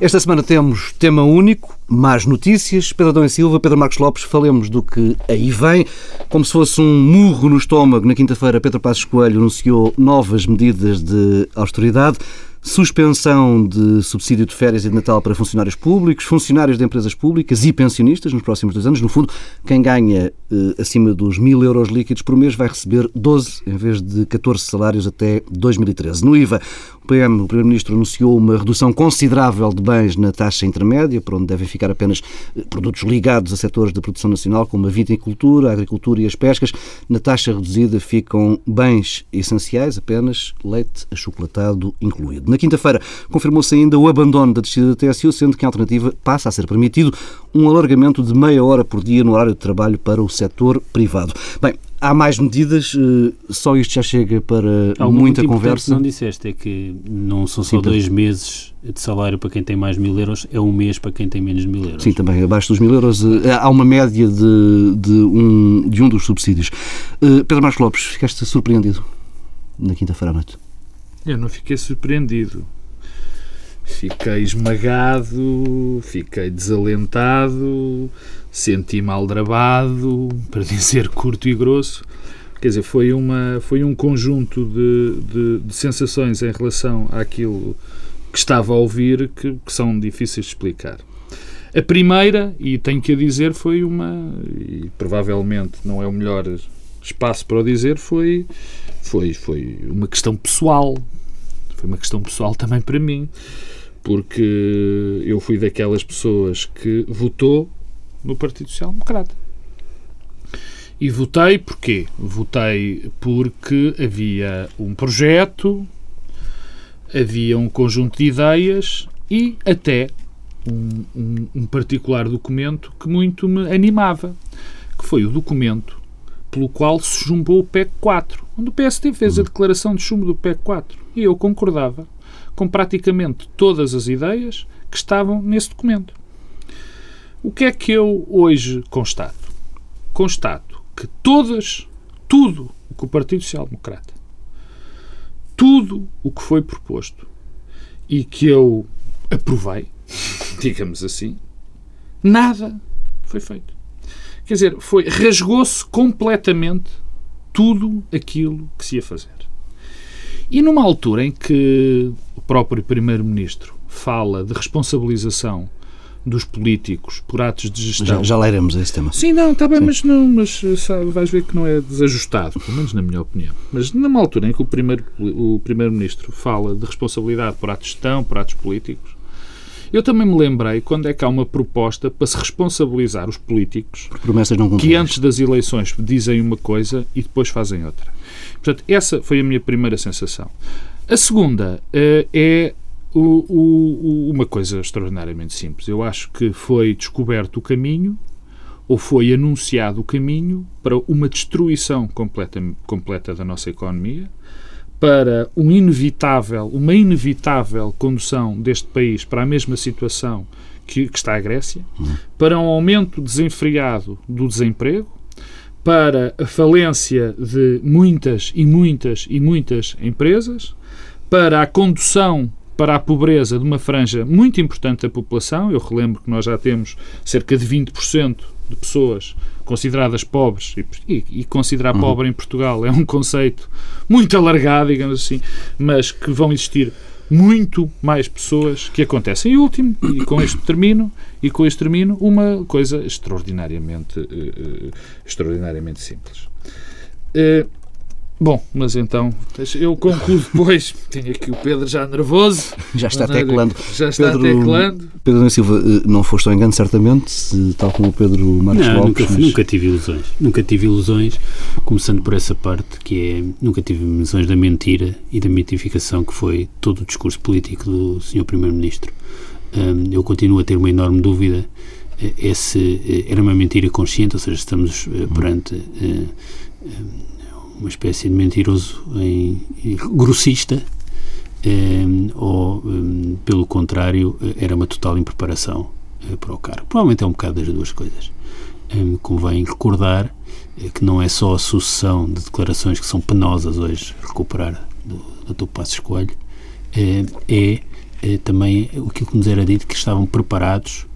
Esta semana temos tema único, mais notícias. Pedro Adão e Silva, Pedro Marcos Lopes, falemos do que aí vem. Como se fosse um murro no estômago, na quinta-feira, Pedro Passos Coelho anunciou novas medidas de austeridade suspensão de subsídio de férias e de Natal para funcionários públicos, funcionários de empresas públicas e pensionistas nos próximos dois anos. No fundo, quem ganha eh, acima dos mil euros líquidos por mês vai receber 12 em vez de 14 salários até 2013. No IVA, PM, o Primeiro-Ministro, anunciou uma redução considerável de bens na taxa intermédia, por onde devem ficar apenas eh, produtos ligados a setores de produção nacional, como a viticultura, a agricultura e as pescas. Na taxa reduzida ficam bens essenciais, apenas leite achocolatado incluído. Na quinta-feira, confirmou-se ainda o abandono da descida da TSU, sendo que a alternativa passa a ser permitido um alargamento de meia hora por dia no horário de trabalho para o setor privado. Bem, Há mais medidas, eh, só isto já chega para Há muita conversa. não disseste é que não são só Sim, dois meses de salário para quem tem mais mil euros, é um mês para quem tem menos mil euros. Sim, também abaixo dos mil euros eh, há uma média de, de, um, de um dos subsídios. Eh, Pedro Marcos Lopes, ficaste surpreendido na quinta-feira à noite? Eu não fiquei surpreendido. Fiquei esmagado, fiquei desalentado, senti-me aldrabado, para dizer curto e grosso. Quer dizer, foi, uma, foi um conjunto de, de, de sensações em relação àquilo que estava a ouvir que, que, são difíceis de explicar. A primeira, e tenho que a dizer, foi uma, e provavelmente não é o melhor espaço para o dizer, foi, foi, foi uma questão pessoal. Foi uma questão pessoal também para mim porque eu fui daquelas pessoas que votou no Partido Social Democrata. E votei porquê? Votei porque havia um projeto, havia um conjunto de ideias e até um, um, um, particular documento que muito me animava, que foi o documento pelo qual se chumbou o PEC 4, onde o PSD fez a declaração de chumbo do PEC 4. E eu concordava com praticamente todas as ideias que estavam nesse documento. O que é que eu hoje constato? Constato que todas, tudo o que o Partido Social Democrata, tudo o que foi proposto e que eu aprovei, digamos assim, nada foi feito. Quer dizer, foi rasgou-se completamente tudo aquilo que se ia fazer. E numa altura em que próprio Primeiro-Ministro fala de responsabilização dos políticos por atos de gestão. Já, já lá iremos a esse tema. Sim, não, está bem, Sim. mas, não, mas sabe, vais ver que não é desajustado, pelo menos na minha opinião. Mas numa altura em que o Primeiro-Ministro o primeiro fala de responsabilidade por atos de gestão, por atos políticos, eu também me lembrei quando é que há uma proposta para se responsabilizar os políticos que antes das eleições dizem uma coisa e depois fazem outra. Portanto, essa foi a minha primeira sensação. A segunda uh, é o, o, uma coisa extraordinariamente simples. Eu acho que foi descoberto o caminho ou foi anunciado o caminho para uma destruição completa, completa da nossa economia, para um inevitável, uma inevitável condução deste país para a mesma situação que, que está a Grécia, uhum. para um aumento desenfreado do desemprego, para a falência de muitas e muitas e muitas empresas, para a condução para a pobreza de uma franja muito importante da população. Eu relembro que nós já temos cerca de 20% de pessoas consideradas pobres, e, e considerar uhum. pobre em Portugal é um conceito muito alargado, digamos assim, mas que vão existir muito mais pessoas que acontecem. E último, e com isto termino, e com isto termino, uma coisa extraordinariamente, uh, uh, extraordinariamente simples. Uh, Bom, mas então, eu concluo depois. Tenho aqui o Pedro já nervoso. Já está teclando. Já está Pedro, teclando. Pedro da Silva, não foste ao engano, certamente, tal como o Pedro Marcos não, Lopes. Nunca, mas... nunca tive ilusões. Nunca tive ilusões, começando por essa parte, que é. Nunca tive ilusões da mentira e da mitificação que foi todo o discurso político do Sr. Primeiro-Ministro. Um, eu continuo a ter uma enorme dúvida. Esse eh, era uma mentira consciente, ou seja, estamos uh, perante. Uh, uma espécie de mentiroso em, em grossista, um, ou, um, pelo contrário, era uma total impreparação uh, para o cargo. Provavelmente é um bocado das duas coisas. Um, convém recordar uh, que não é só a sucessão de declarações que são penosas hoje recuperar do Dr. Passos Coelho, uh, é também aquilo que nos era dito que estavam preparados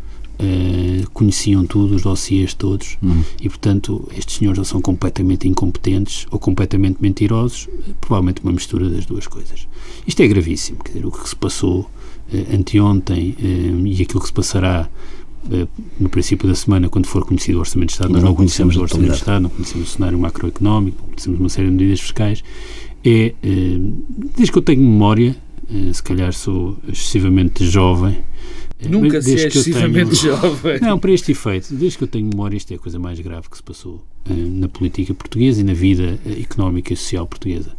Uh, conheciam tudo, os dossiês todos, uhum. e portanto estes senhores ou são completamente incompetentes ou completamente mentirosos, provavelmente uma mistura das duas coisas. Isto é gravíssimo, quer dizer, o que se passou uh, anteontem uh, e aquilo que se passará no princípio da semana, quando for conhecido o Orçamento de Estado, nós não conhecemos o Orçamento de Estado, não conhecemos o cenário macroeconómico, não conhecemos uma série de medidas fiscais, é, desde que eu tenho memória, se calhar sou excessivamente jovem, Nunca se é excessivamente tenho... jovem. Não, para este efeito, desde que eu tenho memória, isto é a coisa mais grave que se passou uh, na política portuguesa e na vida económica e social portuguesa.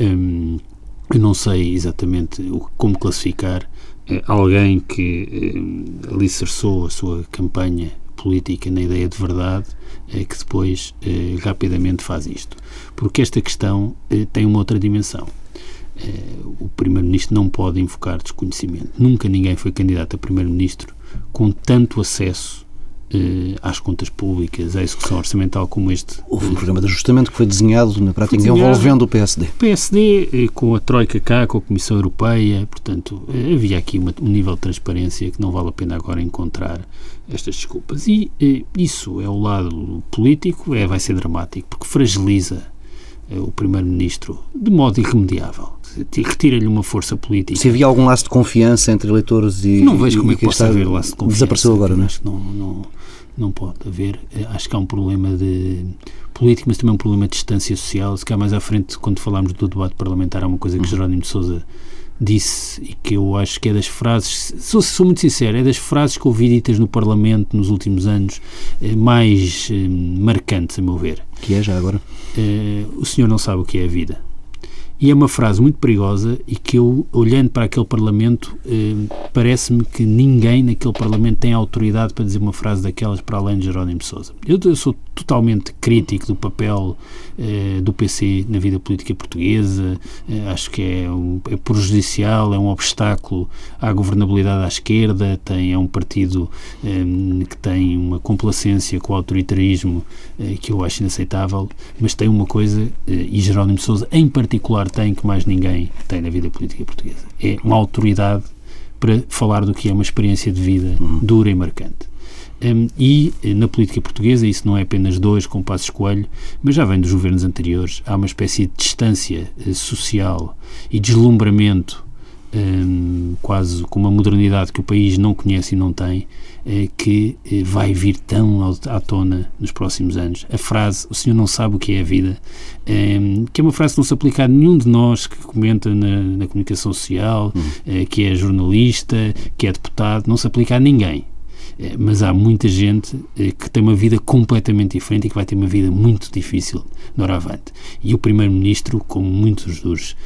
Um, eu não sei exatamente como classificar alguém que alicerçou a sua campanha política na ideia de verdade que depois rapidamente faz isto. Porque esta questão tem uma outra dimensão eh, o Primeiro-Ministro não pode invocar desconhecimento. Nunca ninguém foi candidato a Primeiro-Ministro com tanto acesso eh, às contas públicas, à execução orçamental como este. Houve um programa de ajustamento que foi desenhado, na prática, desenhado, envolvendo o PSD. O PSD, eh, com a Troika cá, com a Comissão Europeia, portanto, havia aqui uma, um nível de transparência que não vale a pena agora encontrar estas desculpas. E isso é o lado político, é, vai ser dramático, porque fragiliza o Primeiro-Ministro de modo irremediável retira-lhe uma força política. Se havia algum laço de confiança entre eleitores e. Não vejo como é que possa haver laço de confiança. Desapareceu agora, não é? Não, não, não pode haver. Eh, acho que há um problema de político, mas também um problema de distância social. Se cá mais à frente, quando falarmos do debate parlamentar, há uma coisa que uhum. Jerónimo de Souza disse e que eu acho que é das frases, sou, sou muito sincero, é das frases que ouvi ditas no Parlamento nos últimos anos eh, mais eh, marcantes, a meu ver. Que é já agora? o senhor não sabe o que é a vida. E é uma frase muito perigosa e que eu, olhando para aquele Parlamento, eh, parece-me que ninguém naquele Parlamento tem autoridade para dizer uma frase daquelas para além de Jerónimo Sousa. Eu, eu sou totalmente crítico do papel eh, do PC na vida política portuguesa, eh, acho que é, um, é prejudicial, é um obstáculo à governabilidade à esquerda, tem, é um partido eh, que tem uma complacência com o autoritarismo que eu acho inaceitável, mas tem uma coisa, eh, e Jerónimo Sousa em particular tem que mais ninguém tem na vida política portuguesa. É uma autoridade para falar do que é uma experiência de vida uhum. dura e marcante. Um, e eh, na política portuguesa, isso não é apenas dois com Passos Coelho, mas já vem dos governos anteriores, há uma espécie de distância uh, social e deslumbramento um, quase com uma modernidade que o país não conhece e não tem, eh, que eh, vai vir tão à tona nos próximos anos. A frase, o senhor não sabe o que é a vida, eh, que é uma frase que não se aplica a nenhum de nós que comenta na, na comunicação social, hum. que é jornalista, que é deputado, não se aplica a ninguém mas há muita gente que tem uma vida completamente diferente e que vai ter uma vida muito difícil no Oravante. E o Primeiro-Ministro, como muitos dos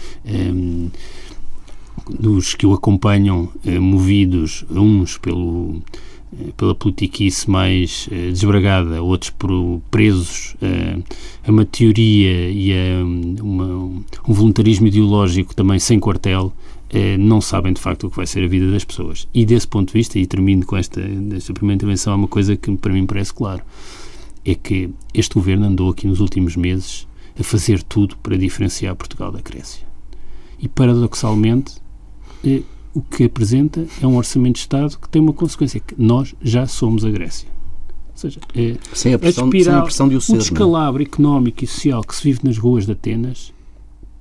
dos que o acompanham, eh, movidos uns pelo eh, pela politiquice mais eh, desbragada, outros por presos a uma teoria e a uma, um voluntarismo ideológico também sem quartel, não sabem de facto o que vai ser a vida das pessoas. E desse ponto de vista, e termino com esta, esta primeira intervenção, há uma coisa que para mim parece claro: é que este governo andou aqui nos últimos meses a fazer tudo para diferenciar Portugal da Grécia. E paradoxalmente, o que apresenta é um orçamento de Estado que tem uma consequência, que nós já somos a Grécia. Ou seja, é sem a pressão, a espiral, sem a pressão de o ser, o é? descalabro económico e social que se vive nas ruas de Atenas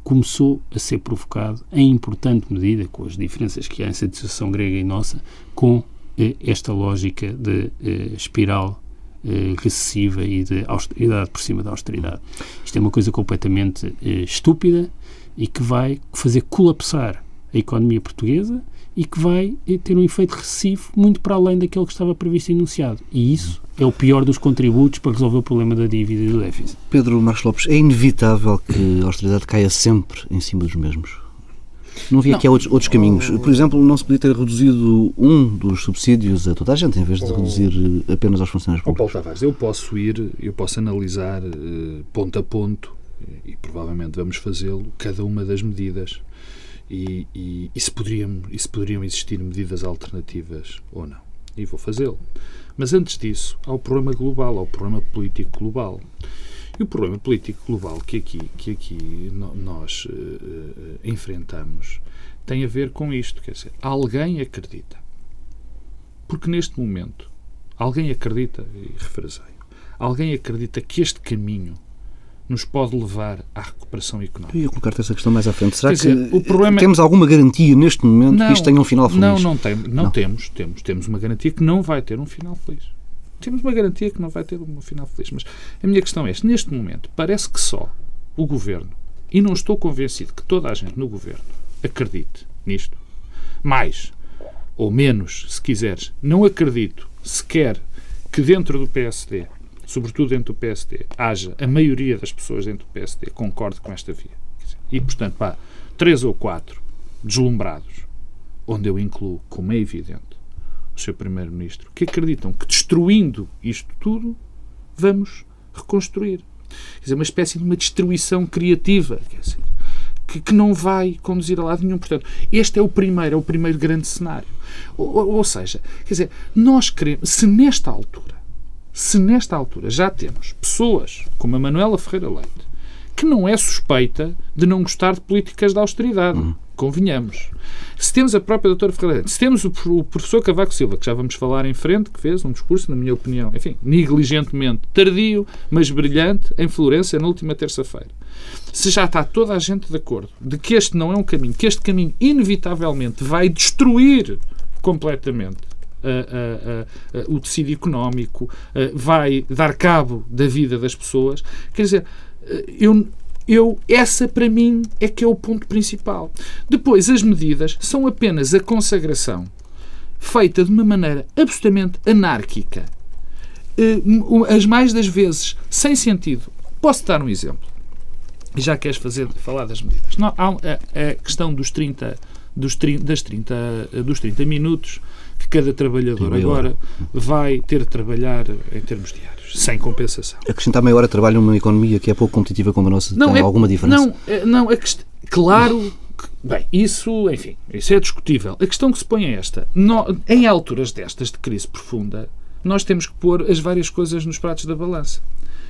começou a ser provocado, em importante medida, com as diferenças que há em situação grega e nossa, com eh, esta lógica de eh, espiral eh, recessiva e de austeridade por cima da austeridade. Isto é uma coisa completamente eh, estúpida e que vai fazer colapsar a economia portuguesa e que vai ter um efeito recessivo muito para além daquele que estava previsto e enunciado. E isso é o pior dos contributos para resolver o problema da dívida e do déficit. Pedro Marcos Lopes, é inevitável que a austeridade caia sempre em cima dos mesmos? Não havia aqui outros, outros caminhos. Por exemplo, não se podia ter reduzido um dos subsídios a toda a gente, em vez de reduzir apenas aos funcionários públicos. Oh, Paulo Tavares, eu posso ir, eu posso analisar uh, ponto a ponto, e provavelmente vamos fazê-lo, cada uma das medidas e, e, e, se poderiam, e se poderiam existir medidas alternativas ou não. E vou fazê-lo. Mas antes disso, há o problema global, há o problema político global. E o problema político global que aqui, que aqui nós uh, enfrentamos tem a ver com isto. Quer dizer, alguém acredita. Porque neste momento, alguém acredita, e refraseio, alguém acredita que este caminho nos pode levar à recuperação económica. Eu ia colocar-te essa questão mais à frente. Será que o problema... temos alguma garantia neste momento não, que isto tenha um final feliz? Não, não, tem, não, não, temos. Temos temos uma garantia que não vai ter um final feliz. Temos uma garantia que não vai ter um final feliz. Mas a minha questão é esta. Neste momento, parece que só o Governo, e não estou convencido que toda a gente no Governo acredite nisto, mais ou menos, se quiseres, não acredito sequer que dentro do PSD sobretudo dentro do PSD, haja a maioria das pessoas dentro do PSD concorde com esta via. E, portanto, pá, três ou quatro deslumbrados, onde eu incluo, como é evidente, o seu Primeiro-Ministro, que acreditam que destruindo isto tudo, vamos reconstruir. Quer dizer, uma espécie de uma destruição criativa, quer dizer, que, que não vai conduzir a lado nenhum. Portanto, este é o primeiro, é o primeiro grande cenário. Ou, ou seja, quer dizer, nós queremos, se nesta altura se nesta altura já temos pessoas como a Manuela Ferreira Leite, que não é suspeita de não gostar de políticas de austeridade, uhum. convenhamos. Se temos a própria doutora Ferreira Leite, se temos o, o professor Cavaco Silva, que já vamos falar em frente, que fez um discurso, na minha opinião, enfim, negligentemente tardio, mas brilhante, em Florença, na última terça-feira. Se já está toda a gente de acordo de que este não é um caminho, que este caminho inevitavelmente vai destruir completamente o tecido económico, vai dar cabo da vida das pessoas. Quer dizer, eu, eu, essa para mim é que é o ponto principal. Depois, as medidas são apenas a consagração feita de uma maneira absolutamente anárquica, as mais das vezes sem sentido. Posso dar um exemplo? Já queres fazer, falar das medidas. Não, há a, a questão dos 30, dos, das 30, dos 30 minutos cada trabalhador agora vai ter de trabalhar em termos diários, sem compensação. Acrescentar meia hora de trabalho numa economia que é pouco competitiva como a nossa não, tem é, alguma diferença? Não, é, não é claro que, bem, isso, enfim, isso é discutível. A questão que se põe é esta. Em alturas destas de crise profunda, nós temos que pôr as várias coisas nos pratos da balança.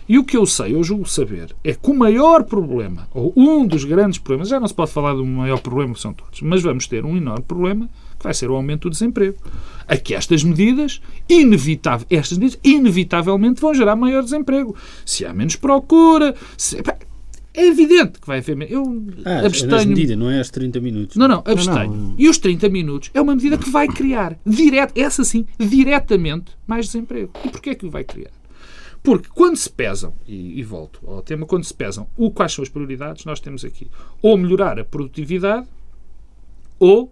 E o que eu sei, eu julgo saber, é que o maior problema, ou um dos grandes problemas, já não se pode falar do maior problema, que são todos, mas vamos ter um enorme problema, que vai ser o aumento do desemprego. Aqui estas medidas, inevitável, estas medidas inevitavelmente vão gerar maior desemprego. Se há menos procura, se, é evidente que vai haver. Eu ah, abstenho. É medida, não é aos 30 minutos. Não, não, abstenho. Não, não. E os 30 minutos é uma medida que vai criar, direto, essa sim, diretamente, mais desemprego. E porquê é que o vai criar? Porque quando se pesam, e, e, volto ao tema, quando se pesam o, quais são as prioridades, nós temos aqui ou melhorar a produtividade, ou,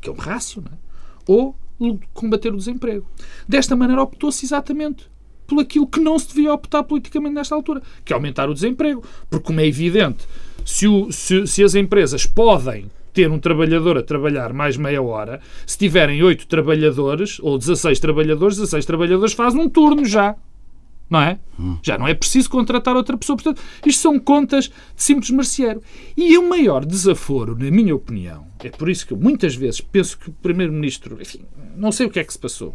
que é um rácio, é? ou combater o desemprego. Desta maneira optou-se exatamente por aquilo que não se devia optar politicamente nesta altura, que é aumentar o desemprego. Porque, como é evidente, se, o, se, se as empresas podem ter um trabalhador a trabalhar mais meia hora, se tiverem oito trabalhadores ou 16 trabalhadores, 16 trabalhadores fazem um turno já não é? Hum. Já não é preciso contratar outra pessoa. Portanto, isto são contas de simples merceeiro. E o maior desaforo, na minha opinião, é por isso que eu muitas vezes penso que o Primeiro-Ministro, enfim, não sei o que é que se passou,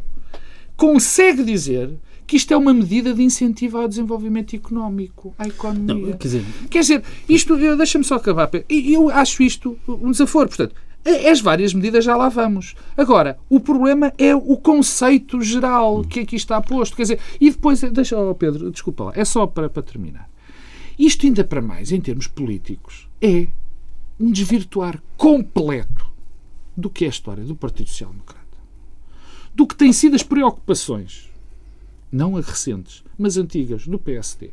consegue dizer que isto é uma medida de incentivo ao desenvolvimento económico, à economia. Não, quer dizer, quer dizer isto, deixa-me só acabar. Eu acho isto um desaforo. Portanto, as várias medidas já lá vamos. Agora, o problema é o conceito geral que aqui está posto. Quer dizer, e depois, deixa, oh Pedro, desculpa lá, é só para, para terminar. Isto ainda para mais, em termos políticos, é um desvirtuar completo do que é a história do Partido Social Democrata. Do que têm sido as preocupações, não recentes, mas antigas, do PSD.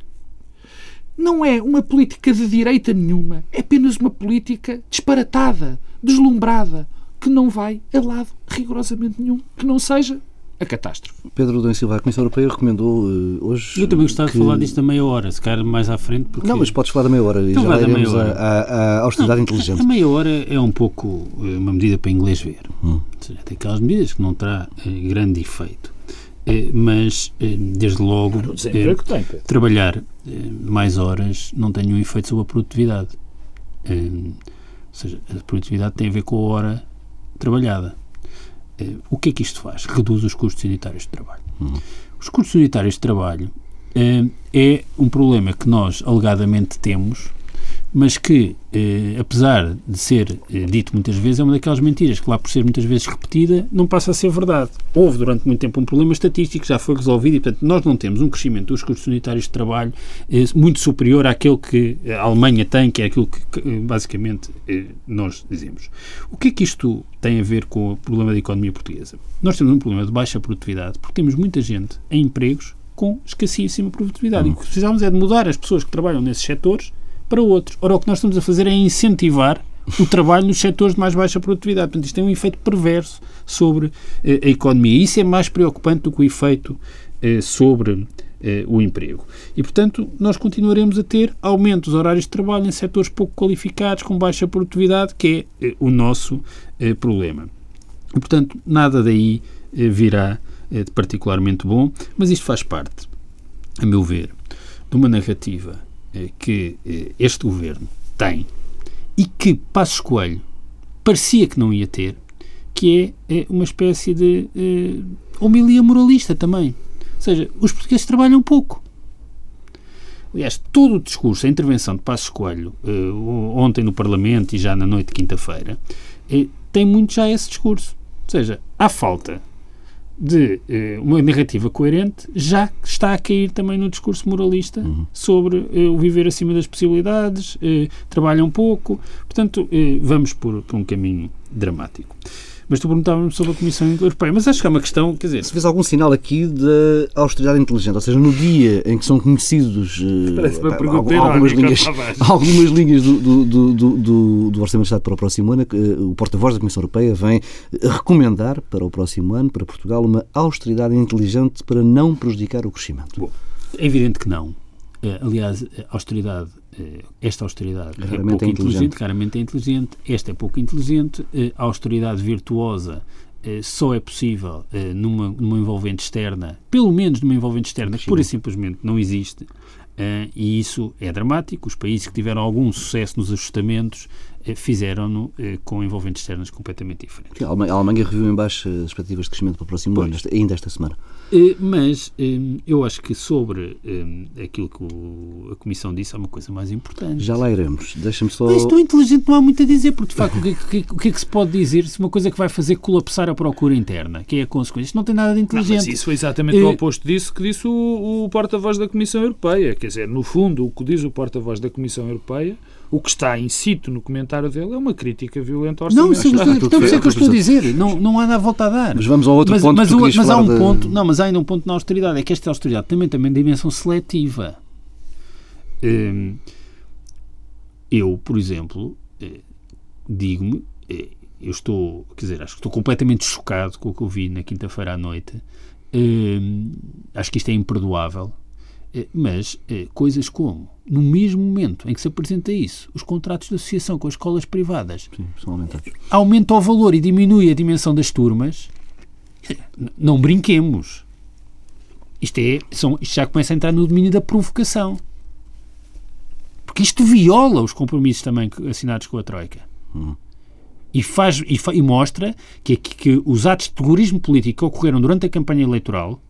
Não é uma política de direita nenhuma, é apenas uma política disparatada deslumbrada, que não vai a lado rigorosamente nenhum, que não seja a catástrofe. Pedro Dom Silva, a Comissão Europeia recomendou uh, hoje. Eu também gostava que... de falar disto a meia hora, se calhar mais à frente. Porque... Não, mas podes falar da meia hora então e já iremos à austeridade não, inteligente. A meia hora é um pouco eh, uma medida para inglês ver. Hum. Seja, tem aquelas medidas que não terá eh, grande efeito. Eh, mas, eh, desde logo, eh, tem, trabalhar mais horas não tem nenhum efeito sobre a produtividade. Ou seja, a produtividade tem a ver com a hora trabalhada. O que é que isto faz? Reduz os custos unitários de trabalho. Uhum. Os custos unitários de trabalho é um problema que nós alegadamente temos mas que, eh, apesar de ser eh, dito muitas vezes, é uma daquelas mentiras que, lá por ser muitas vezes repetida, não passa a ser verdade. Houve durante muito tempo um problema estatístico, já foi resolvido e, portanto, nós não temos um crescimento dos custos unitários de trabalho eh, muito superior àquele que a Alemanha tem, que é aquilo que, eh, basicamente eh, nós dizemos. O que é que isto tem a ver com o problema da economia portuguesa? Nós temos um problema de baixa produtividade porque temos muita gente em empregos com escassíssima produtividade. Uhum. E o que precisamos é de mudar as pessoas que trabalham nesses setores para outros. Ora, o que nós estamos a fazer é incentivar o trabalho nos setores de mais baixa produtividade. Portanto, isto tem um efeito perverso sobre eh, a economia. E isso é mais preocupante do que o efeito eh, sobre eh, o emprego. E, portanto, nós continuaremos a ter aumentos dos horários de trabalho em setores pouco qualificados, com baixa produtividade, que é eh, o nosso eh, problema. E, portanto, nada daí eh, virá de particularmente bom, mas isto faz parte, a meu ver, de uma narrativa que eh, este governo tem e que Passos Coelho parecia que não ia ter, que é, é uma espécie de homilia moralista também. Ou seja, os portugueses trabalham pouco. Aliás, todo o discurso, a intervenção de Passos Coelho, ontem no Parlamento e já na noite de quinta-feira, tem muito já esse discurso. Ou seja, há falta de eh, uma narrativa coerente já está a cair também no discurso moralista uhum. sobre eh, o viver acima das possibilidades, eh, trabalha um pouco, portanto, eh, vamos por, por um caminho dramático. Mas tu perguntavas-me sobre a Comissão Europeia. Mas acho que é uma questão, quer dizer... Se vês algum sinal aqui de austeridade inteligente, ou seja, no dia em que são conhecidos uh, algumas, linhas, algumas linhas do, do, do, do, do Orçamento de Estado para o próximo ano, uh, o porta-voz da Comissão Europeia vem recomendar para o próximo ano, para Portugal, uma austeridade inteligente para não prejudicar o crescimento. Bom, é evidente que não. Aliás, a austeridade eh, esta austeridade é pouco é inteligente, claramente é inteligente, esta é pouco inteligente, eh, a austeridade virtuosa eh, só é possível numa, numa envolvente externa, pelo menos numa envolvente externa, que pura e simplesmente não existe, e isso é dramático. Os países que tiveram algum sucesso nos ajustamentos fizeram-no com envolventes externas completamente diferentes. A Alemanha reviu em baixo as expectativas de crescimento para o próximo ano, ainda esta semana. Eh, mas eh, eu acho que sobre eh, aquilo que a Comissão disse há uma coisa mais importante. Já lá iremos. Deixa-me só. Mas tão inteligente não há muito a dizer, porque de facto o que, que, o que, é que se pode dizer se uma coisa que vai fazer colapsar a procura interna, que é a consequência? Isto não tem nada de inteligente. Não, mas isso foi exatamente o oposto disso que disse o, o porta-voz da Comissão Europeia. Quer dizer, no fundo, o que diz o porta-voz da Comissão Europeia o que está in situ no comentário dele é uma crítica violenta ao orçamento. Não, sim, mas, então, é o que eu estou a dizer. Não, não há nada a volta a dar. Mas vamos ao outro mas, ponto mas, que mas, mas há um de... ponto, não, mas há ainda um ponto na austeridade, é que esta austeridade também tem uma dimensão seletiva. Hum, eu, por exemplo, eh, digo-me, eh, eu estou, quer dizer, acho que estou completamente chocado com o que eu vi na quinta-feira à noite. Hum, acho que isto é imperdoável mas eh, coisas como, no mesmo momento em que se apresenta isso, os contratos de associação com as escolas privadas Sim, aumenta o valor e diminui a dimensão das turmas, não brinquemos. Isto, é, são, isto já começa a entrar no domínio da provocação. Porque isto viola os compromissos também assinados com a Troika. Hum. E, faz, e, fa, e mostra que, que, que os atos de terrorismo político que ocorreram durante a campanha eleitoral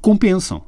compensam.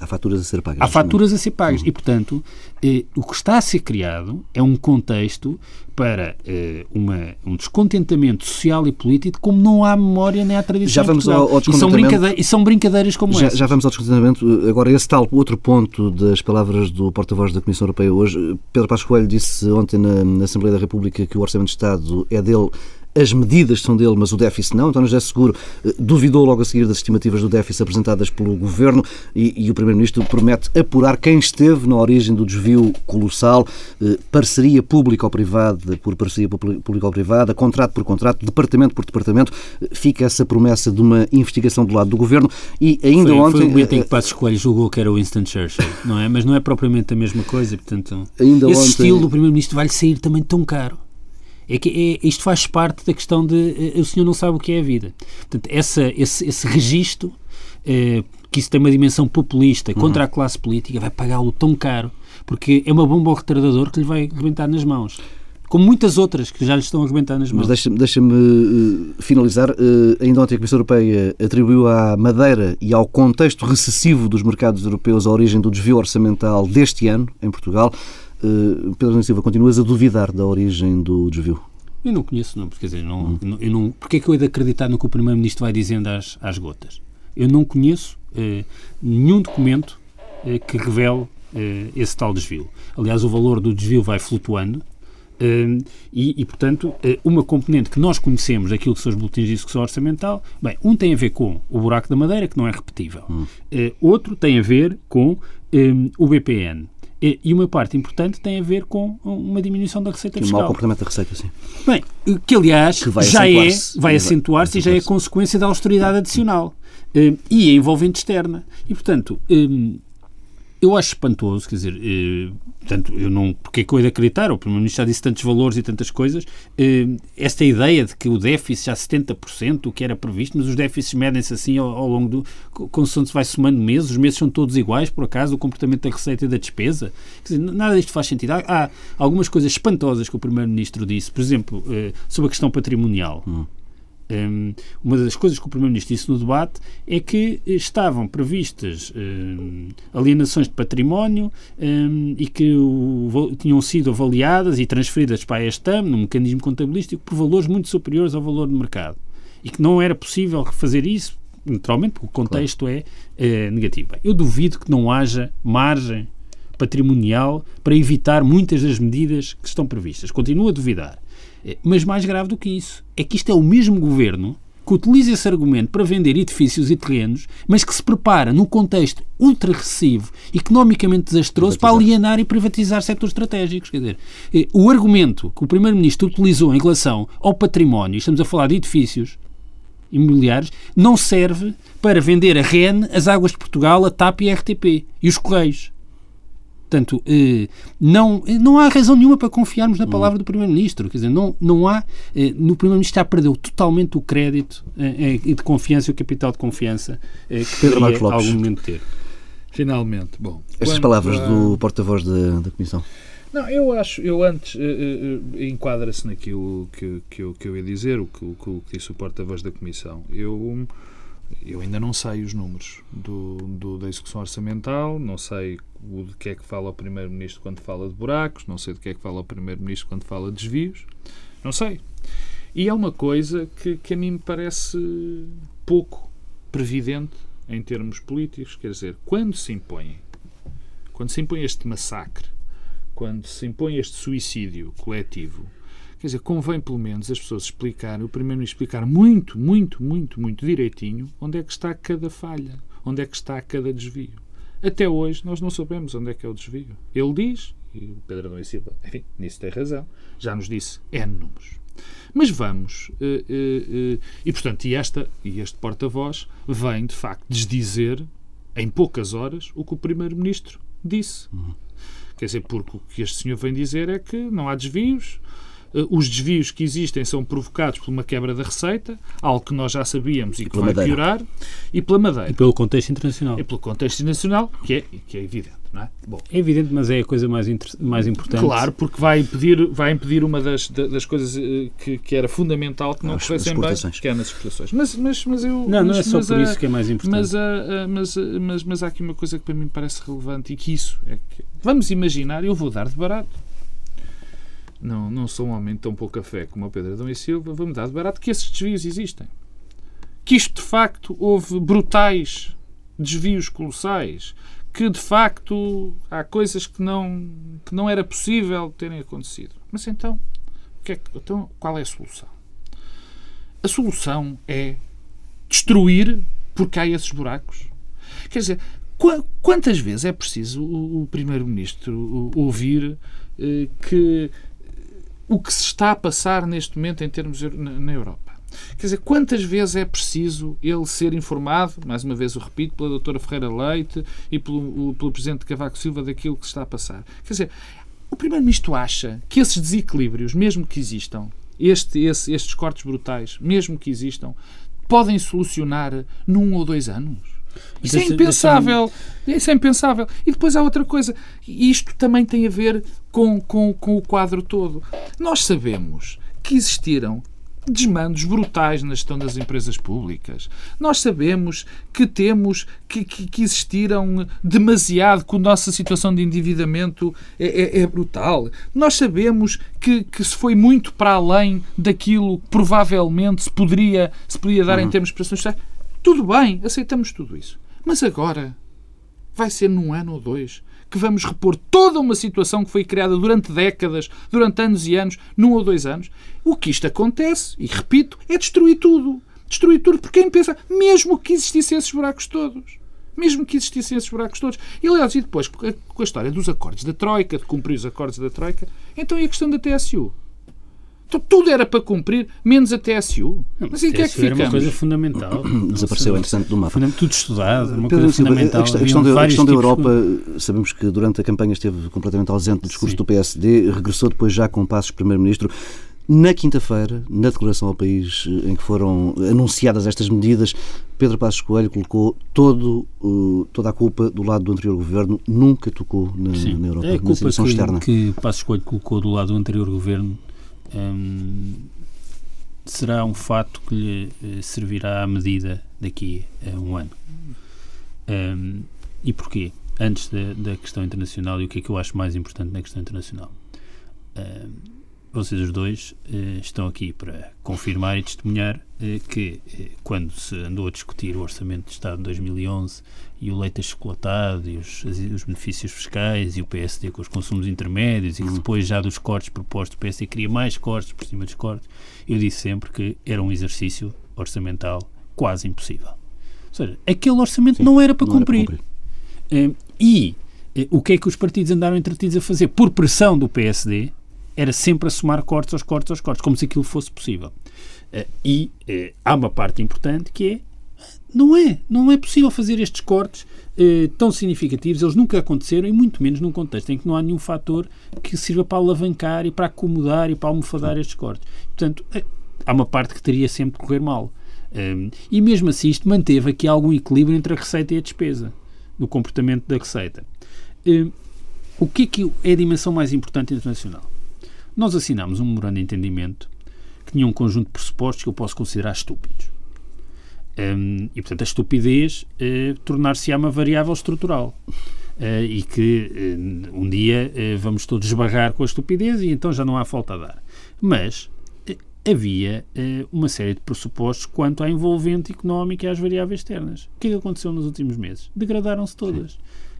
Há faturas a ser pagas. Há faturas a ser pagas. Uhum. E, portanto, eh, o que está a ser criado é um contexto para eh, uma, um descontentamento social e político como não há memória nem há tradição já vamos ao, ao e, são e são brincadeiras como já, essa. Já vamos ao descontentamento. Agora, esse tal outro ponto das palavras do porta-voz da Comissão Europeia hoje. Pedro Passos Coelho disse ontem na, na Assembleia da República que o Orçamento de Estado é dele as medidas são dele, mas o déficit não. António José Seguro eh, duvidou logo a seguir das estimativas do déficit apresentadas pelo Governo e, e o Primeiro-Ministro promete apurar quem esteve na origem do desvio colossal, eh, parceria pública ou privada por parceria pública ou privada, contrato por contrato, departamento por departamento. Eh, fica essa promessa de uma investigação do lado do Governo e ainda foi, ontem... Foi o momento em que Passos Coelho julgou que era Winston Churchill, não é? Mas não é propriamente a mesma coisa, portanto... Ainda esse ontem... estilo do Primeiro-Ministro vai-lhe sair também tão caro. É que é, isto faz parte da questão de eh, o senhor não sabe o que é a vida. Portanto, essa, esse, esse registro, eh, que isso tem uma dimensão populista uhum. contra a classe política, vai pagá-lo tão caro, porque é uma bomba ao retardador que lhe vai levantar nas mãos. como muitas outras que já lhes estão arrebentando as mãos. Mas deixa-me deixa uh, finalizar. Uh, ainda ontem a Comissão Europeia atribuiu à Madeira e ao contexto recessivo dos mercados europeus a origem do desvio orçamental deste ano em Portugal. Uh, Pedro Nunes Silva, continuas a duvidar da origem do desvio? Eu não conheço, não, quer dizer, não, hum. eu não, porque é que eu hei de acreditar no que o Primeiro-Ministro vai dizendo às, às gotas? Eu não conheço nenhum documento que revele esse tal desvio. Aliás, o valor do desvio vai flutuando e, e, portanto, eh, uma componente que nós conhecemos daquilo que são os boletins de execução orçamental, bem, um tem a ver com o buraco da madeira, que não é repetível. Hum. Outro tem a ver com o BPN. E uma parte importante tem a ver com uma diminuição da receita fiscal. Um mau comportamento da receita, sim. Bem, que aliás que já é, vai acentuar-se e já é consequência da austeridade adicional. Um, e é envolvente externa. E, portanto, um, eu acho espantoso, quer dizer, eh, portanto, eu não. Porque é hei de acreditar? O Primeiro-Ministro já disse tantos valores e tantas coisas. Eh, esta ideia de que o déficit já 70%, o que era previsto, mas os déficits medem-se assim ao, ao, longo do. Consoante se vai somando meses, os meses são todos iguais, por acaso, o comportamento da receita e da despesa. Quer dizer, nada disto faz sentido. Há, há algumas coisas espantosas que o Primeiro-Ministro disse, por exemplo, eh, sobre a questão patrimonial. Hum. Um, uma das coisas que o Primeiro-Ministro disse no debate é que estavam previstas um, alienações de património um, e que o, tinham sido avaliadas e transferidas para a ESTAM, num mecanismo contabilístico, por valores muito superiores ao valor de mercado. E que não era possível fazer isso, naturalmente, porque o contexto claro. é, é negativo. Eu duvido que não haja margem patrimonial para evitar muitas das medidas que estão previstas. Continuo a duvidar. É, mas mais grave do que isso, é que isto é o mesmo governo que utiliza esse argumento para vender edifícios e terrenos, mas que se prepara num contexto ultra recessivo, economicamente desastroso, para alienar e privatizar setores estratégicos. Quer dizer, é, o argumento que o Primeiro-Ministro utilizou em relação ao património, estamos a falar de edifícios imobiliários, não serve para vender a REN, as Águas de Portugal, a TAP e a RTP e os Correios. Portanto, eh, não, não há razão nenhuma para confiarmos na hum. palavra do Primeiro-Ministro. Quer dizer, não, não há. Eh, no Primeiro-Ministro já perdeu totalmente o crédito eh, de confiança e o capital de confiança que Pedro Marcos Lopes. algum momento ter. Finalmente. Bom, Estas palavras do porta-voz da, da Comissão. Não, eu acho, eu antes uh, uh, enquadra-se naquilo que, que, eu, que eu ia dizer, o que, o que disse o porta-voz da Comissão. Eu eu ainda não sei os números do, do, da execução orçamental, não sei o de que é que fala o Primeiro-Ministro quando fala de buracos, não sei de que é que fala o Primeiro-Ministro quando fala de desvios, não sei. E é uma coisa que, que a mim me parece pouco previdente em termos políticos, quer dizer, quando se impõe, quando se impõe este massacre, quando se impõe este suicídio coletivo, Quer dizer, convém pelo menos as pessoas explicarem, o Primeiro-Ministro explicar muito, muito, muito, muito direitinho onde é que está cada falha, onde é que está cada desvio. Até hoje nós não sabemos onde é que é o desvio. Ele diz, e o Pedro Adão e Silva, enfim, nisso tem razão, já nos disse N números. Mas vamos, uh, uh, uh, e portanto, e, esta, e este porta-voz vem de facto desdizer em poucas horas o que o Primeiro-Ministro disse. Uhum. Quer dizer, porque o que este senhor vem dizer é que não há desvios, eh, os desvios que existem são provocados por uma quebra da receita, algo que nós já sabíamos e, e que vai madeira. piorar, e pela madeira. E pelo contexto internacional. E pelo contexto internacional, que é, que é evidente. Não é? Bom. é evidente, mas é a coisa mais, mais importante. Claro, porque vai impedir, vai impedir uma das, das coisas eh, que, que era fundamental que não As corressem bem, que é nas exportações. Mas, mas, mas eu, não, não é só por isso que é mais importante. Mas, mas, mas, mas há aqui uma coisa que para mim parece relevante e que isso é que. Vamos imaginar, eu vou dar de barato não, não sou um homem tão pouca fé como o Pedro Adão e Silva, vou-me dar de barato que esses desvios existem. Que isto, de facto, houve brutais desvios colossais. Que, de facto, há coisas que não, que não era possível terem acontecido. Mas então, que é, então, qual é a solução? A solução é destruir porque há esses buracos. Quer dizer, quantas vezes é preciso o, Primeiro-Ministro ouvir eh, que o que se está a passar neste momento em termos na Europa. Quer dizer, quantas vezes é preciso ele ser informado, mais uma vez o repito, pela doutora Ferreira Leite e pelo, pelo presidente Cavaco Silva daquilo que se está a passar? Quer dizer, o primeiro-ministro acha que esses desequilíbrios, mesmo que existam, este, esse, estes cortes brutais, mesmo que existam, podem solucionar num ou dois anos? Isso é impensável. Isso é impensável. E depois há outra coisa. Isto também tem a ver com, com, com o quadro todo. Nós sabemos que existiram desmandos brutais na gestão das empresas públicas. Nós sabemos que temos que, que, que existiram demasiado, que a nossa situação de endividamento é, é, é brutal. Nós sabemos que, que, se foi muito para além daquilo que provavelmente se poderia, se poderia dar uhum. em termos de prestações sociais. Tudo bem, aceitamos tudo isso. Mas agora vai ser num ano ou dois que vamos repor toda uma situação que foi criada durante décadas, durante anos e anos, num ou dois anos. O que isto acontece, e repito, é destruir tudo. Destruir tudo por quem pensa, mesmo que existissem esses buracos todos. Mesmo que existissem esses buracos todos. E, aliás, e depois, com a história dos acordos da Troika, de cumprir os acordos da Troika, então e a questão da TSU? Então, tudo era para cumprir, menos a TSU. Mas em que é que ficamos? era uma coisa fundamental. Desapareceu, interessante, do mapa. Tudo estudado, uma Pedro, coisa fundamental. A questão, a questão, da, a questão da Europa, de... sabemos que durante a campanha esteve completamente ausente do discurso Sim. do PSD, regressou depois já com passos primeiro-ministro. Na quinta-feira, na declaração ao país em que foram anunciadas estas medidas, Pedro Passos Coelho colocou todo, uh, toda a culpa do lado do anterior governo, nunca tocou na, na Europa, é a culpa que, externa. que Passos Coelho colocou do lado do anterior governo Hum, será um fato que lhe eh, servirá à medida daqui a um ano. Um, e porquê? Antes da, da, questão internacional, e o que é que eu acho mais importante na questão internacional? Vocês os dois uh, estão aqui para confirmar e testemunhar que uh, quando se andou a discutir o Orçamento de Estado de 2011 e o leite achocolatado e os, os, benefícios fiscais e o PSD com os consumos intermédios e que depois já dos cortes propostos o PSD queria mais cortes por cima dos cortes, eu disse sempre que era um exercício orçamental quase impossível. Ou seja, aquele orçamento Sim, não era para não cumprir. Era para cumprir. e o que é que os partidos andaram entretidos a fazer? Por pressão do PSD, era sempre a somar cortes aos cortes aos cortes, como se aquilo fosse possível. E há uma parte importante que é não é, não é possível fazer estes cortes eh, tão significativos, eles nunca aconteceram e muito menos num contexto em que não há nenhum fator que sirva para alavancar e para acomodar e para almofadar estes cortes. Portanto, eh, há uma parte que teria sempre de correr mal. Um, e mesmo assim isto manteve aqui algum equilíbrio entre a receita e a despesa, no comportamento da receita. Um, o que é que é a dimensão mais importante internacional? Nós assinámos um memorando de entendimento tinha um conjunto de pressupostos que eu posso considerar estúpidos. Um, e, portanto, a estupidez uh, tornar-se-á uma variável estrutural. Uh, e que uh, um dia vamos todos esbarrar com a estupidez e então já não há falta a dar. Mas havia uma série de pressupostos quanto à envolvente económica e às variáveis externas. O que é que aconteceu nos últimos meses? Degradaram-se todas. Sim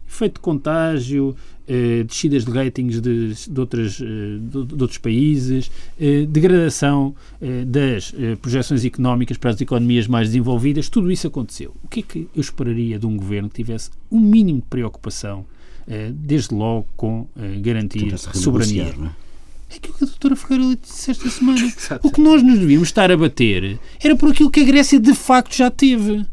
efeito de contágio, eh, descidas de ratings de, de, outras, eh, de, de outros países, eh, degradação eh, das eh, projeções económicas para as economias mais desenvolvidas, tudo isso aconteceu. O que é que eu esperaria de um governo que tivesse um mínimo de preocupação, eh, desde logo com garantir soberania? É? aquilo que a doutora Ferreira disse esta semana. o que nós nos devíamos estar a bater era por aquilo que a Grécia de facto já teve.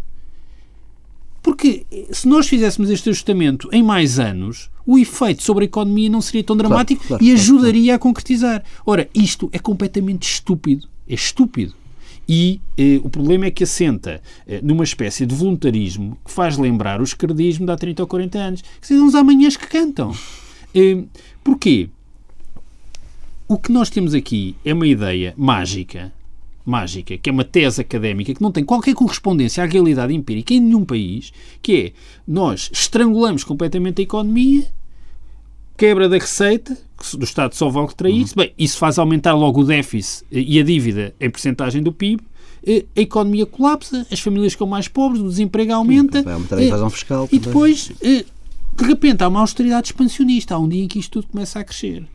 Porque se nós fizéssemos este ajustamento em mais anos, o efeito sobre a economia não seria tão dramático claro, claro, e ajudaria claro, a concretizar. Ora, isto é completamente estúpido. É estúpido. E eh, o problema é que assenta eh, numa espécie de voluntarismo que faz lembrar o esquerdismo de há 30 ou 40 anos, que são uns amanhãs que cantam. Eh, porquê? O que nós temos aqui é uma ideia mágica mágica, que é uma tese académica que não tem qualquer correspondência à realidade empírica em nenhum país, que é nós estrangulamos completamente a economia, quebra da receita, que do Estado só vale retrair isso, bem, isso faz aumentar logo o déficit e a dívida em percentagem do PIB, a economia colapsa, as famílias ficam mais pobres, o desemprego aumenta. Vai aumentar a evasão fiscal. E depois, de repente, há uma austeridade expansionista. Há um dia em que isto tudo começa a crescer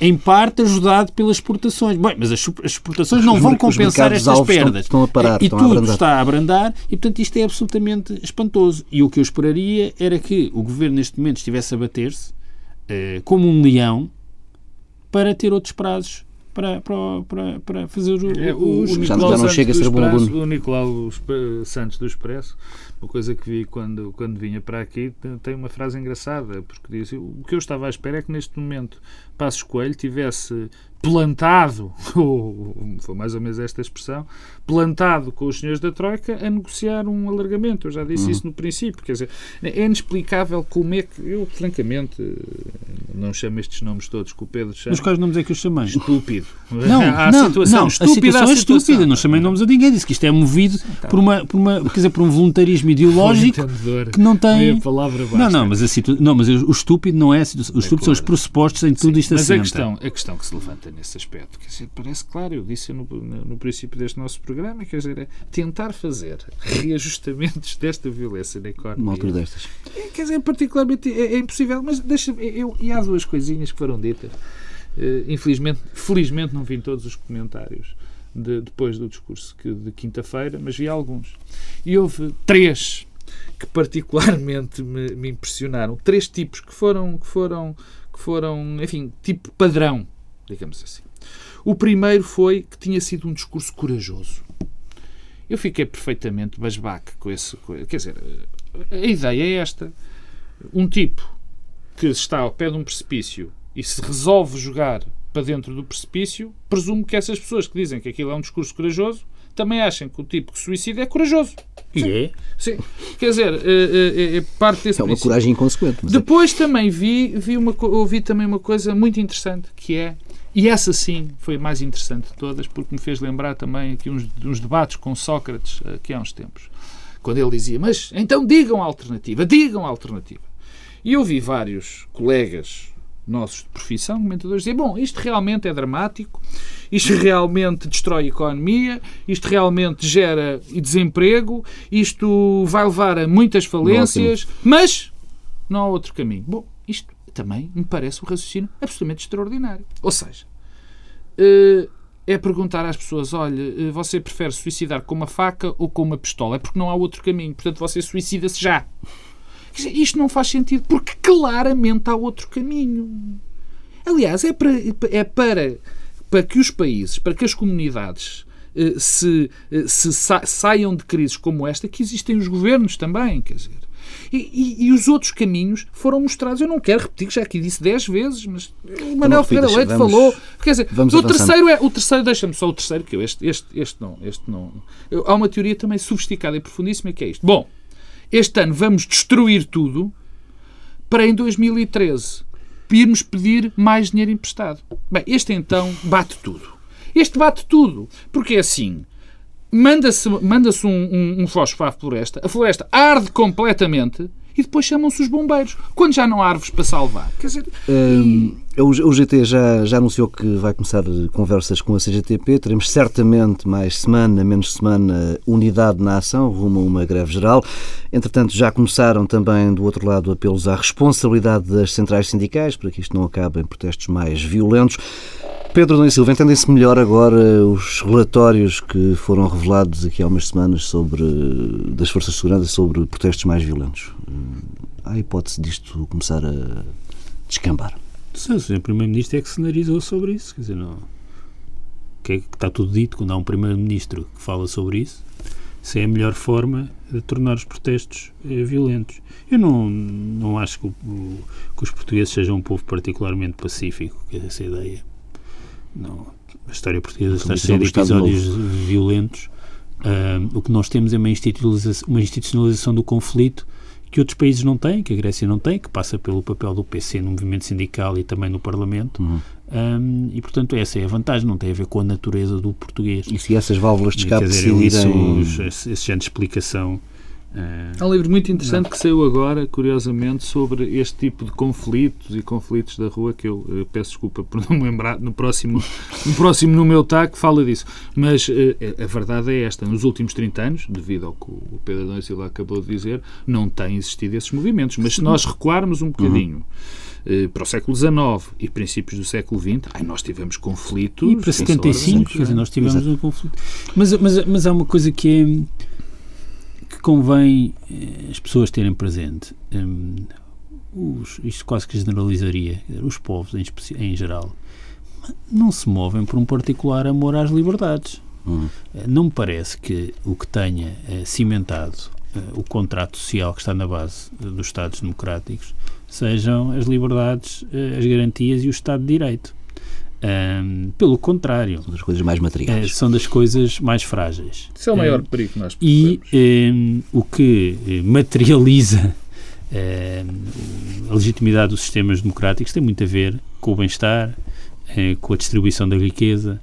em parte ajudado pelas exportações. Bem, mas as exportações não vão compensar estas perdas. Estão, a parar, e tudo a está a abrandar e, portanto, isto é absolutamente espantoso. E o que eu esperaria era que o governo, neste momento, estivesse a bater-se uh, como um leão para ter outros prazos para, para, para, para fazer o, é, o, o, já, já não chega a ser bom aluno. O Nicolau Santos do Expresso, uma coisa que vi quando, quando vinha para aqui, tem uma frase engraçada, porque diz o que eu estava à espera é que neste momento Passos Coelho tivesse plantado, ou foi mais ou menos esta expressão, plantado com os senhores da Troika a negociar um alargamento. Eu já disse uhum. isso no princípio. Quer dizer, é inexplicável como é que. Eu, francamente, não chamo estes nomes todos que o Pedro chama. Mas quais nomes é que eu chamei? Estúpido. Não, há não, situação não, estúpida. A situação é estúpida. Não chamei nomes a ninguém. Disse que isto é movido tá. por, uma, por, uma, quer dizer, por um voluntarismo ideológico que não tem. A palavra baixa. Não, não, mas, a situ... não, mas o estúpido não é. Os estúpidos são os pressupostos em tudo Sim, isto Mas a questão, a questão que se levanta nesse aspecto, quer dizer, parece claro, eu disse no, no, no princípio deste nosso programa, quer dizer, é tentar fazer reajustamentos desta violência na economia. Uma altura destas. É, quer dizer, particularmente é, é impossível, mas deixa eu, e há duas coisinhas que foram ditas. Uh, infelizmente, felizmente não vi todos os comentários de, depois do discurso que, de quinta-feira, mas vi alguns. E houve três que particularmente me, me, impressionaram. Três tipos que foram, que foram, que foram, enfim, tipo padrão, digamos assim. O primeiro foi que tinha sido um discurso corajoso. Eu fiquei perfeitamente basbaque com esse. Quer dizer, a ideia é esta. Um tipo que está ao pé de um precipício e se resolve jogar para dentro do precipício, presumo que essas pessoas que dizem que aquilo é um discurso corajoso também acham que o tipo que suicida é corajoso. E é? Sim. Quer dizer, é, é, é parte desse É uma princípio. coragem inconsequente. É- Depois é... também vi, vi uma, ouvi também uma coisa muito interessante, que é e essa sim foi a mais interessante de todas, porque me fez lembrar também aqui uns, uns debates com Sócrates aqui há uns tempos. Quando ele dizia, mas então digam a alternativa, digam a alternativa. E eu vi vários colegas nossos de profissão, comentadores, dizer: bom, isto realmente é dramático, isto realmente destrói a economia, isto realmente gera desemprego, isto vai levar a muitas falências, mas não há outro caminho. Bom, também me parece um raciocínio absolutamente extraordinário. Ou seja, eh, é perguntar às pessoas: olha, eh, você prefere suicidar com uma faca ou com uma pistola? É porque não há outro caminho. Portanto, você suicida-se já. Isto não faz sentido, porque claramente há outro caminho. Aliás, é para, é para, para que os países, para que as comunidades eh, se, se saiam de crises como esta, que existem os governos também, quer dizer. E, e, e, os outros caminhos foram mostrados. Eu não quero repetir, já aqui disse dez vezes, mas o Manuel Ferreira Leite vamos, falou. Quer dizer, o terceiro é. O terceiro, deixa-me só o terceiro, que eu, este, este, este não. Este não eu, há uma teoria também sofisticada e profundíssima que é isto. Bom, este ano vamos destruir tudo para em 2013 irmos pedir mais dinheiro emprestado. Bem, este então bate tudo. Este bate tudo. Porque é assim manda-se manda um, um, um fósforo à floresta, a floresta arde completamente e depois chamam-se os bombeiros, quando já não há árvores para salvar. Quer dizer, um, e... O GT já, já anunciou que vai começar conversas com a CGTP. Teremos certamente mais semana, menos semana, unidade na ação, rumo a uma greve geral. Entretanto, já começaram também, do outro lado, apelos à responsabilidade das centrais sindicais para que isto não acabe em protestos mais violentos. Pedro Dom Silva, entendem-se melhor agora os relatórios que foram revelados aqui há umas semanas sobre, das Forças de Segurança sobre protestos mais violentos? Há a hipótese disto começar a descambar? Sim, o Sr. Primeiro-Ministro é que sinalizou sobre isso. Quer dizer, não, que, é que está tudo dito quando há um Primeiro-Ministro que fala sobre isso. Isso é a melhor forma de tornar os protestos eh, violentos. Eu não, não acho que, o, que, os portugueses sejam um povo particularmente pacífico, que é essa ideia. Não, a história portuguesa está cheia de episódios violentos. Uh, o que nós temos é uma institucionalização, uma institucionalização do conflito que outros países não têm, que a Grécia não tem, que passa pelo papel do PC no movimento sindical e também no Parlamento. Uhum. Um, e, portanto, essa é a vantagem, não tem a ver com a natureza do português. E se essas válvulas de escape decidirem... Isso, esse, esse género de explicação. Há um livro muito interessante não. que saiu agora, curiosamente, sobre este tipo de conflitos e conflitos da rua, que eu, eu eh, peço desculpa por não me lembrar, no próximo, no próximo no meu TAC fala disso. Mas uh, a verdade é esta, nos últimos 30 anos, devido ao que o Pedro Adão Silva acabou de dizer, não têm existido esses movimentos. Mas se nós recuarmos um bocadinho... Uhum. para o século XIX e princípios do século XX, ai, nós tivemos conflitos. E para 75, quer dizer, nós tivemos Exato. um conflito. Mas, mas, mas há uma coisa que é que convém eh, as pessoas terem presente. Um, os, isto quase que generalizaria. Os povos, em, em, geral, não se movem por um particular amor às liberdades. Uhum. Não me parece que o que tenha uh, cimentado o contrato social que está na base dos Estados democráticos sejam as liberdades, as garantias e o Estado de Direito. Um, pelo contrário. São das coisas mais materiais. Uh, são das coisas mais frágeis. Isso é o maior perigo que nós E um, o que materializa a legitimidade dos sistemas democráticos tem muito a ver com o bem-estar, com a distribuição da riqueza,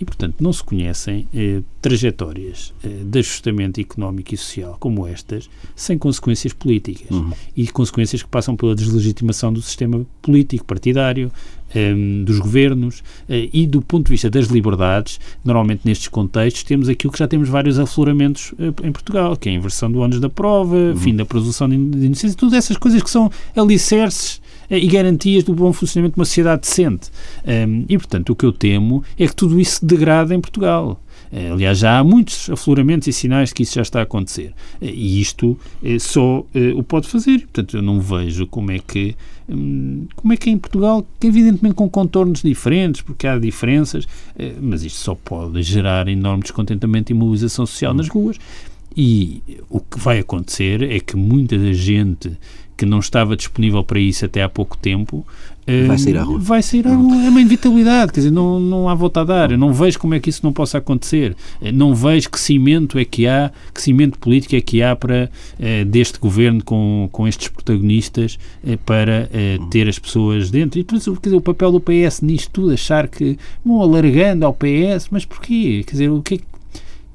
e, portanto, não se conhecem eh, trajetórias eh, de ajustamento económico e social como estas sem consequências políticas uhum. e consequências que passam pela deslegitimação do sistema político, partidário, eh, dos governos e do ponto de vista das liberdades, normalmente nestes contextos temos aquilo que já temos vários afloramentos em Portugal, que é a inversão do ônus da prova, uhum. fim da presunção de inocência, todas essas coisas que são alicerces e garantias do bom funcionamento de uma sociedade decente. Um, e, portanto, o que eu temo é que tudo isso se degrade em Portugal. Eh, aliás, já há muitos afloramentos e sinais de que isso já está a acontecer. Eh, e isto eh, só o pode fazer. Portanto, eu não vejo como é que hum, como é que é em Portugal, que evidentemente com contornos diferentes, porque há diferenças, mas isto só pode gerar enorme descontentamento e mobilização social nas ruas. E o que vai acontecer é que muita da gente que não estava disponível para isso até há pouco tempo, vai sair à rua. Vai sair à rua. É uma inevitabilidade, quer dizer, não, não há volta a dar. Eu não vejo como é que isso não possa acontecer. Não vejo que cimento é que há, que cimento político é que há para, eh, deste governo com, com estes protagonistas, eh, para eh, ter as pessoas dentro. E, por isso, quer dizer, o papel do PS nisto tudo, achar que vão alargando ao PS, mas porquê? Quer dizer, o que é que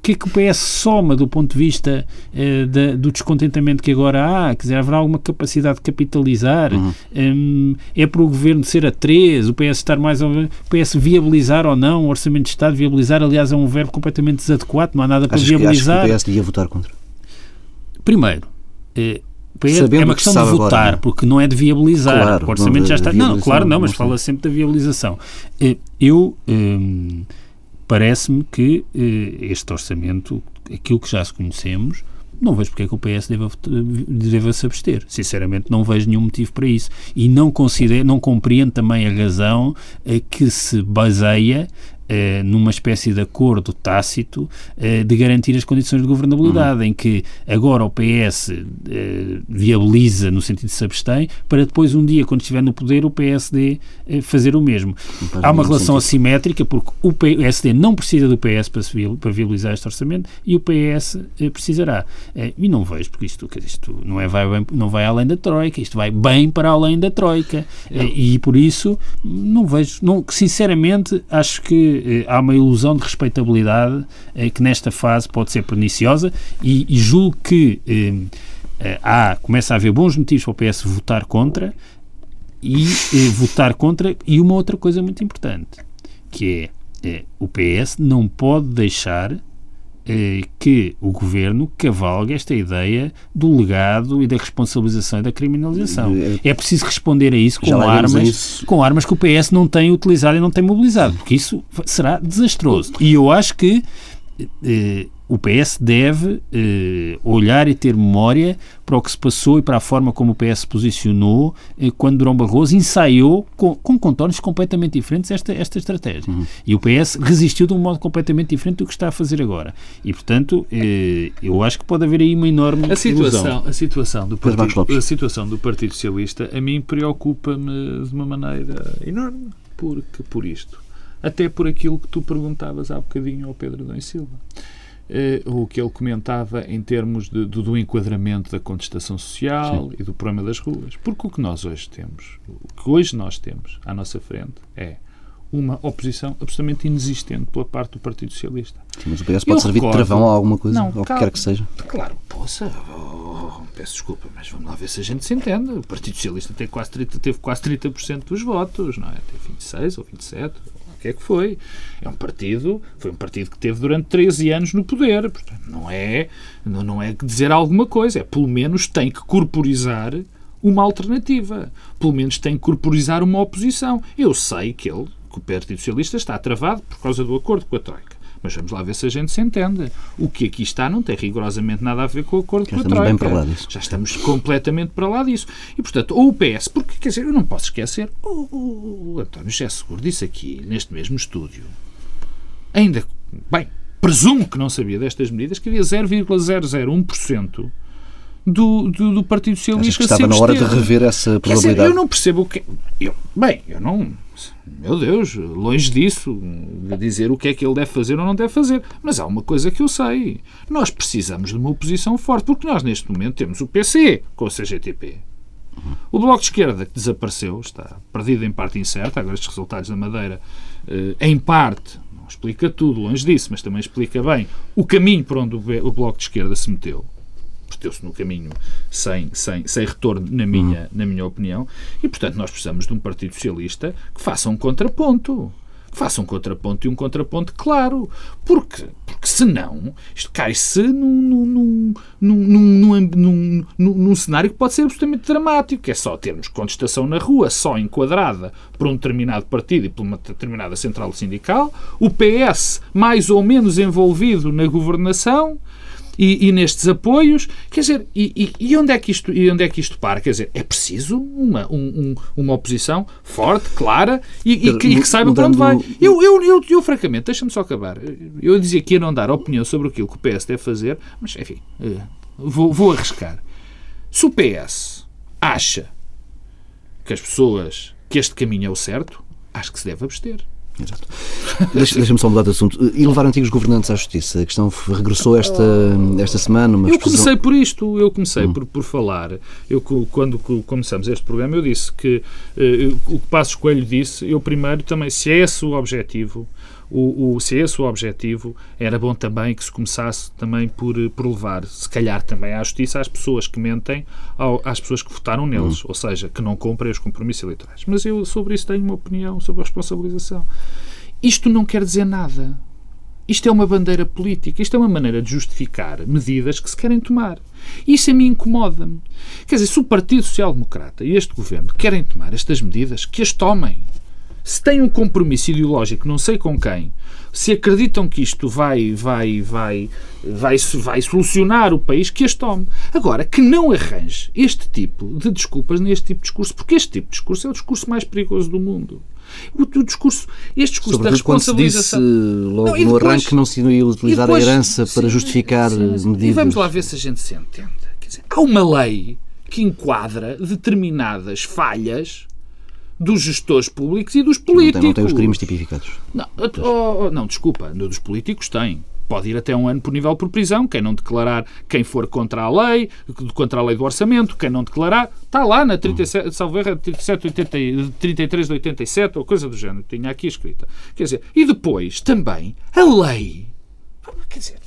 que é que o PS soma do ponto de vista eh, da, do descontentamento que agora há? Quer dizer, haverá alguma capacidade de capitalizar? Uhum. Um, é para o governo ser a três, o PS estar mais. O PS viabilizar ou não o Orçamento de Estado? Viabilizar, aliás, é um verbo completamente desadequado, não há nada para Acho viabilizar. Que, que o PS devia votar contra? Primeiro, eh, é uma questão de votar, agora, porque não é de viabilizar. Claro, o orçamento já está. Não, claro, não, mas fala sempre da viabilização. Eh, eu. Hum, parece-me que eh, este orçamento, aquilo que já se conhecemos, não vejo porque é que o PS deva, deva se abster. Sinceramente, não vejo nenhum motivo para isso. E não, considero, não compreendo também a razão eh, que se baseia eh, numa espécie de acordo tácito eh, de garantir as condições de governabilidade, uhum. em que agora o PS eh, viabiliza no sentido de se abstém, para depois um dia, quando estiver no poder, o PSD fazer o mesmo. Há uma relação sentido. assimétrica, porque o PSD não precisa do PS para, para viabilizar este orçamento e o PS precisará. e não vejo, porque isto, isto não, é, vai, bem, não vai além da Troika, isto vai bem para além da Troika. e por isso, não vejo, não, sinceramente, acho que eh, há uma ilusão de respeitabilidade eh, que nesta fase pode ser perniciosa e, e julgo que eh, há, começa a haver bons motivos para o PS votar contra e votar contra e uma outra coisa muito importante que é, é o PS não pode deixar eh, que o governo cavalgue esta ideia do legado e da responsabilização e da criminalização. É, é preciso responder a isso com armas, isso. com armas que o PS não tem utilizado e não tem mobilizado, porque isso será desastroso. E eu acho que eh, o PS deve eh, olhar e ter memória para o que se passou e para a forma como o PS se posicionou eh, quando Durão Barroso ensaiou com, com contornos completamente diferentes esta, esta estratégia. Uhum. E o PS resistiu de um modo completamente diferente do que está a fazer agora. E, portanto, eh, eu acho que pode haver aí uma enorme a situação, A situação, do partido, a situação do Partido Socialista a mim preocupa-me de uma maneira enorme porque, por isto. Até por aquilo que tu perguntavas há bocadinho ao Pedro Dom Silva o que ele comentava em termos de, do, do, enquadramento da contestação social Sim. e do problema das ruas. Porque o que nós hoje temos, o que hoje nós temos à nossa frente é uma oposição absolutamente inexistente pela parte do Partido Socialista. Sim, mas o PS pode servir recordo, de travão a alguma coisa, não, ou o que quer que seja. Claro, poça, oh, peço desculpa, mas vamos lá ver se a gente se entende. O Partido Socialista teve quase 30%, teve quase 30 dos votos, não é? Teve 26 ou 27, que é que foi. É um partido, foi um partido que teve durante 13 anos no poder. Portanto, não é, não, é dizer alguma coisa, é pelo menos tem que corporizar uma alternativa. Pelo menos tem que corporizar uma oposição. Eu sei que ele, que o Partido Socialista, está travado por causa do acordo com a Troika. Mas vamos lá ver se a gente se entende. O que aqui está não tem rigorosamente nada a ver com o acordo Já com a Troika. Bem para lá disso. Já estamos completamente para lá disso. E, portanto, ou o PS, porque, quer dizer, eu não posso esquecer, o, o, o António José Seguro disse aqui, neste mesmo estúdio, ainda, bem, presumo que não sabia destas medidas, que havia 0,001% do, do, do Partido Socialista. que estava na hora de rever essa probabilidade? Dizer, eu não percebo o que. Eu, bem, eu não. Meu Deus, longe disso, de dizer o que é que ele deve fazer ou não deve fazer. Mas há uma coisa que eu sei. Nós precisamos de uma oposição forte, porque nós neste momento temos o PC com o CGTP. O Bloco de Esquerda, que desapareceu, está perdido em parte incerta, agora estes resultados da Madeira, eh, em parte, não explica tudo, longe disso, mas também explica bem o caminho por onde o Bloco de Esquerda se meteu meteu-se no caminho sem, sem, sem retorno, na minha, uhum. na minha opinião. E, portanto, nós precisamos de um Partido Socialista que faça um contraponto que faça um contraponto e um contraponto claro. Porque, porque senão isto cai-se num, num, num, num, num, cenário que pode ser absolutamente dramático, que é só termos contestação na rua, só enquadrada por um determinado partido e por uma determinada central sindical, o PS mais ou menos envolvido na governação e, e, nestes apoios, quer dizer, e, e, onde é que isto, e onde é que isto para? Quer dizer, é preciso uma, um, uma oposição forte, clara e, que, e que, saiba para onde vai. Eu, eu, eu, eu francamente, deixa-me só acabar. Eu dizia que ia não dar opinião sobre aquilo que o PS deve fazer, mas enfim, eh, vou, vou arriscar. Se o PS acha que as pessoas, que este caminho é o certo, acho que se deve abster. Exato. Deixa-me só mudar de assunto. E levar antigos governantes à justiça? A questão regressou esta, esta semana. eu comecei por isto, eu comecei hum. por, por falar. Eu, quando começamos este programa, eu disse que uh, o que Passos Coelho disse, eu primeiro também, se é esse o objetivo, o, o, se esse o objetivo, era bom também que se começasse também por, por levar, se calhar também à justiça, às pessoas que mentem, ao, às pessoas que votaram neles, hum. ou seja, que não cumprem os compromissos eleitorais. Mas eu sobre isso tenho uma opinião sobre a responsabilização. Isto não quer dizer nada. Isto é uma bandeira política, isto é uma maneira de justificar medidas que se querem tomar. Isso a mim incomoda-me. Quer dizer, se o Partido Social Democrata e este governo querem tomar estas medidas, que as tomem se têm um compromisso ideológico, não sei com quem, se acreditam que isto vai, vai, vai, vai, vai solucionar o país, que as tome. Agora, que não arranje este tipo de desculpas neste tipo de discurso, porque este tipo de discurso é o discurso mais perigoso do mundo. O, o discurso, este discurso Sobretudo da responsabilização. Quando se disse logo não, no depois, arranque que não se ia utilizar depois, a herança para sim, justificar sim, sim, medidas. E vamos lá ver se a gente se entende. Dizer, há uma lei que enquadra determinadas falhas dos gestores públicos e dos políticos. Não tem, não tem os crimes tipificados. Não, oh, oh, não, desculpa, dos políticos tem. Pode ir até um ano por nível por prisão, quem não declarar, quem for contra a lei, contra a lei do orçamento, quem não declarar, está lá na 37, hum. salvo erro, 37, 80, 33 de 87 ou coisa do género, tinha aqui escrita. Quer dizer, e depois também a lei, quer dizer,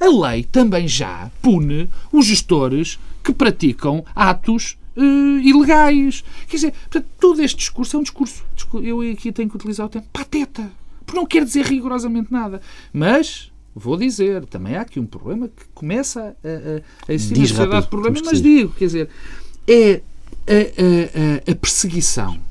a lei também já pune os gestores que praticam atos uh, ilegais. Quer dizer, portanto, todo este discurso é um discurso, eu aqui tenho que utilizar o termo, pateta. Porque não quer dizer rigorosamente nada. Mas, vou dizer, também há aqui um problema que começa a, a, a existir na sociedade problemas, mas digo, quer dizer, é a, a, a perseguição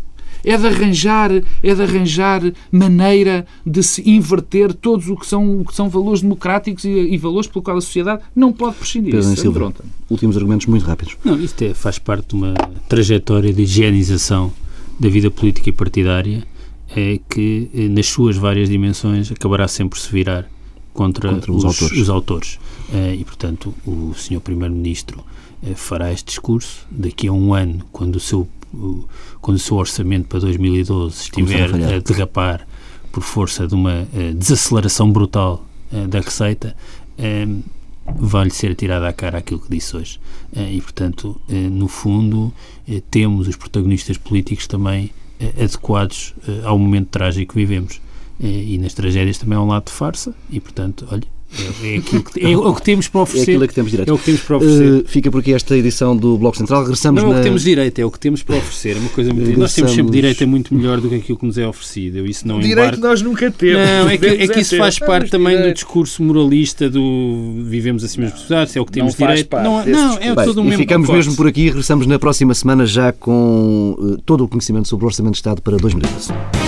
é de arranjar, é de arranjar maneira de se inverter todos o que são, o que são valores democráticos e, e valores pelo qual a sociedade não pode prescindir. Pedro Isso, Silva, últimos argumentos muito rápidos. Não, isto é, faz parte de uma trajetória de higienização da vida política e partidária é que, eh, nas suas várias dimensões, acabará sempre se virar contra, contra os, os, autores. Os autores. Eh, e, portanto, o Sr. Primeiro-Ministro eh, fará este discurso daqui a um ano, quando o seu quando o seu orçamento para 2012 estiver a, a derrapar por força de uma uh, desaceleração brutal uh, da receita, vai-lhe ser tirada à cara aquilo que disse hoje. e, portanto, no fundo, temos os protagonistas políticos também adequados ao momento trágico que vivemos. e nas tragédias também há um lado de farsa, e, portanto, olha, é, é, que, é, o que temos para oferecer. É aquilo que temos direito. É o que temos para oferecer. Uh, fica por aqui esta edição do Bloco Central. Regressamos Não é o que temos direito, é o que temos para oferecer. É uma coisa muito... Nós temos sempre direito é muito melhor do que aquilo que nos é oferecido. Isso não direito nós nunca temos. Não, é que, é que isso faz parte também direito. do discurso moralista do vivemos acima das possibilidades, é o que temos não direito. Não, não é Bem, todo o mesmo ficamos pacote. mesmo por aqui. Regressamos na próxima semana já com uh, todo o conhecimento sobre o Orçamento de Estado para 2012.